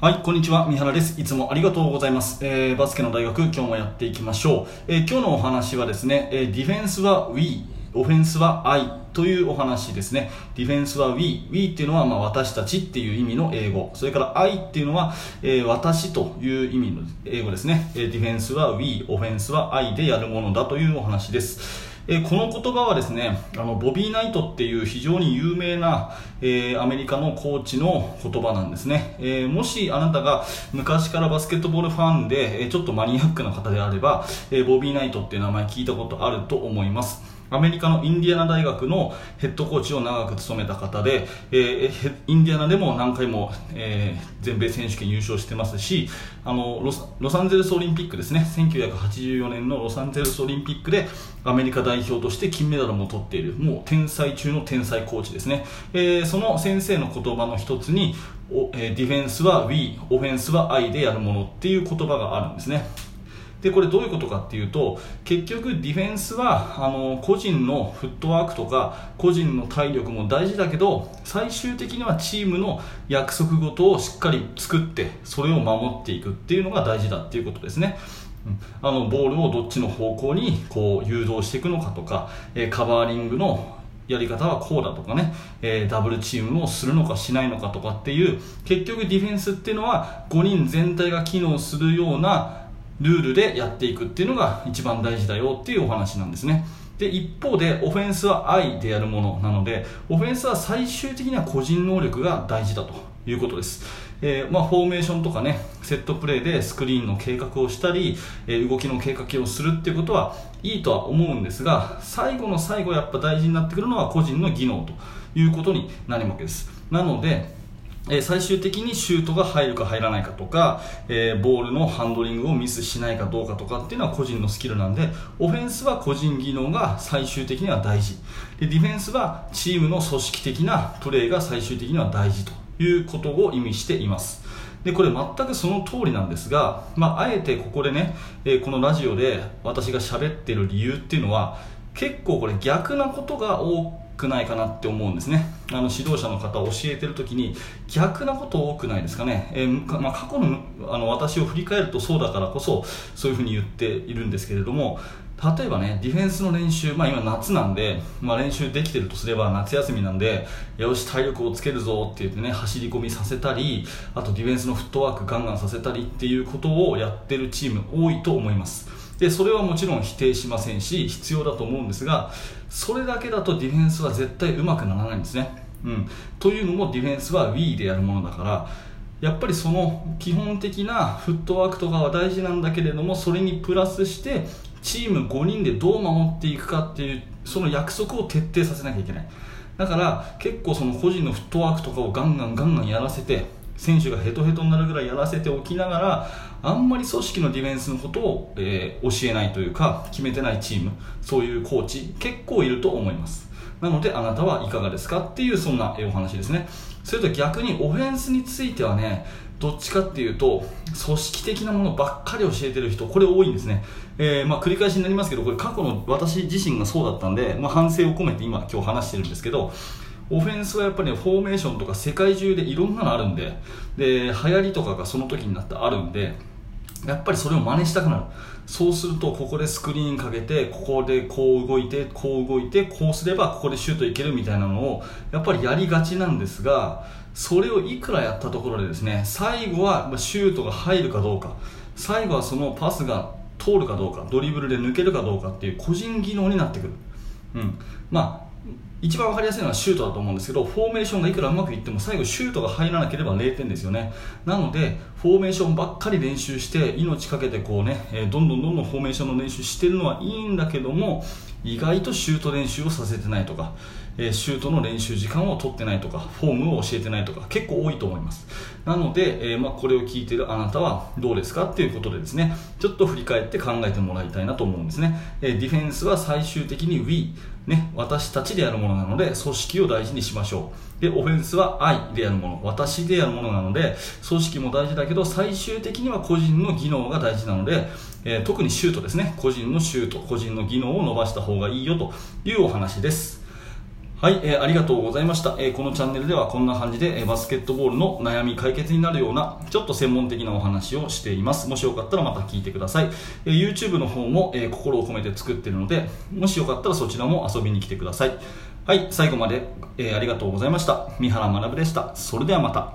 はい、こんにちは。三原です。いつもありがとうございます。えー、バスケの大学、今日もやっていきましょう。えー、今日のお話はですね、えー、ディフェンスは We、オフェンスは I というお話ですね。ディフェンスは We。We っていうのは、まあ、私たちっていう意味の英語。それから I っていうのは、えー、私という意味の英語ですね。え、ディフェンスは We、オフェンスは I でやるものだというお話です。えこの言葉はですねあのボビー・ナイトっていう非常に有名な、えー、アメリカのコーチの言葉なんですね、えー、もしあなたが昔からバスケットボールファンで、えちょっとマニアックな方であれば、えボビー・ナイトっていう名前聞いたことあると思います。アメリカのインディアナ大学のヘッドコーチを長く務めた方で、えー、インディアナでも何回も、えー、全米選手権優勝してますしあのロサンゼルスオリンピックですね。1984年のロサンゼルスオリンピックでアメリカ代表として金メダルも取っているもう天才中の天才コーチですね、えー、その先生の言葉の一つにお、えー、ディフェンスは We オフェンスは I でやるものっていう言葉があるんですね。でこれどういうことかっていうと結局ディフェンスはあの個人のフットワークとか個人の体力も大事だけど最終的にはチームの約束事をしっかり作ってそれを守っていくっていうのが大事だっていうことですね。あのボールをどっちの方向にこう誘導していくのかとか、えカバーリングのやり方はこうだとかね、え、ダブルチームをするのかしないのかとかっていう結局ディフェンスっていうのは5人全体が機能するようなルールでやっていくっていうのが一番大事だよっていうお話なんですね。で一方でオフェンスは愛でやるものなのでオフェンスは最終的には個人能力が大事だということです、えー、まあ、フォーメーションとかねセットプレーでスクリーンの計画をしたり、えー、動きの計画をするっていうことはいいとは思うんですが最後の最後やっぱ大事になってくるのは個人の技能ということになるわけです。なのでえ最終的にシュートが入るか入らないかとか、えー、ボールのハンドリングをミスしないかどうかとかっていうのは個人のスキルなんでオフェンスは個人技能が最終的には大事。でディフェンスはチームの組織的なプレーが最終的には大事ということを意味しています。でこれ全くその通りなんですが、まあ、あえてここでね、えー、このラジオで私が喋ってる理由っていうのは結構これ逆なことが多くないかなって思うんですねあの指導者の方教えてる時に逆なこと多くないですかね、えー、まあ、過去のあの私を振り返るとそうだからこそそういうふうに言っているんですけれども例えばねディフェンスの練習、まあ、今夏なんで、まあ、練習できてるとすれば夏休みなんでよし体力をつけるぞって言ってね走り込みさせたりあとディフェンスのフットワークガンガンさせたりっていうことをやってるチーム多いと思いますでそれはもちろん否定しませんし必要だと思うんですがそれだけだとディフェンスは絶対うまくならないんですね、うん、というのもディフェンスは Wii でやるものだからやっぱりその基本的なフットワークとかは大事なんだけれどもそれにプラスしてチーム5人でどう守っていくかっていうその約束を徹底させなきゃいけない。だから結構その個人のフットワークとかをガンガンガンガンやらせて選手がヘトヘトになるぐらいやらせておきながらあんまり組織のディフェンスのことを、えー、教えないというか決めてないチームそういうコーチ結構いると思います。なのであなたはいかがですかっていうそんなお話ですね。それと逆にオフェンスについてはねどっちかっていうと組織的なものばっかり教えてる人これ多いんですね、えー、まあ、繰り返しになりますけどこれ過去の私自身がそうだったんで、まあ、反省を込めて今今日話してるんですけどオフェンスはやっぱりフォーメーションとか世界中でいろんなのあるんでで流行りとかがその時になってあるんでやっぱりそれを真似したくなる。そうするとここでスクリーンかけてここでこう動いてこう動いてこうすればここでシュートいけるみたいなのをやっぱりやりがちなんですがそれをいくらやったところでですね最後はシュートが入るかどうか。最後はそのパスが通るかどうかドリブルで抜けるかどうかっていう個人技能になってくる、うん、まあ一番分かりやすいのはシュートだと思うんですけどフォーメーションがいくらうまくいっても最後シュートが入らなければ0点ですよね。なのでフォーメーションばっかり練習して命かけてこうね、えどんどんどんどんフォーメーションの練習してるのはいいんだけども意外とシュート練習をさせてないとか、えシュートの練習時間を取ってないとかフォームを教えてないとか結構多いと思います。なので、えー、まあ、これを聞いてるあなたはどうですかっていうことでですねちょっと振り返って考えてもらいたいなと思うんですね、えディフェンスは最終的に We ね、私たちでやるものものなので、組織を大事にしましょう。で、オフェンスは愛でやるもの、私でやるものなので、組織も大事だけど、最終的には個人の技能が大事なので、えー、特にシュートですね。個人のシュート、個人の技能を伸ばした方がいいよというお話です。はい、えー、ありがとうございました、えー、このチャンネルではこんな感じで、えー、バスケットボールの悩み解決になるような、ちょっと専門的なお話をしています。もしよかったらまた聞いてください。えー、YouTube の方も、え心を込めて作ってるので、もしよかったらそちらも遊びに来てください。はい、最後まで、えー、ありがとうございました。三原学でした。それではまた。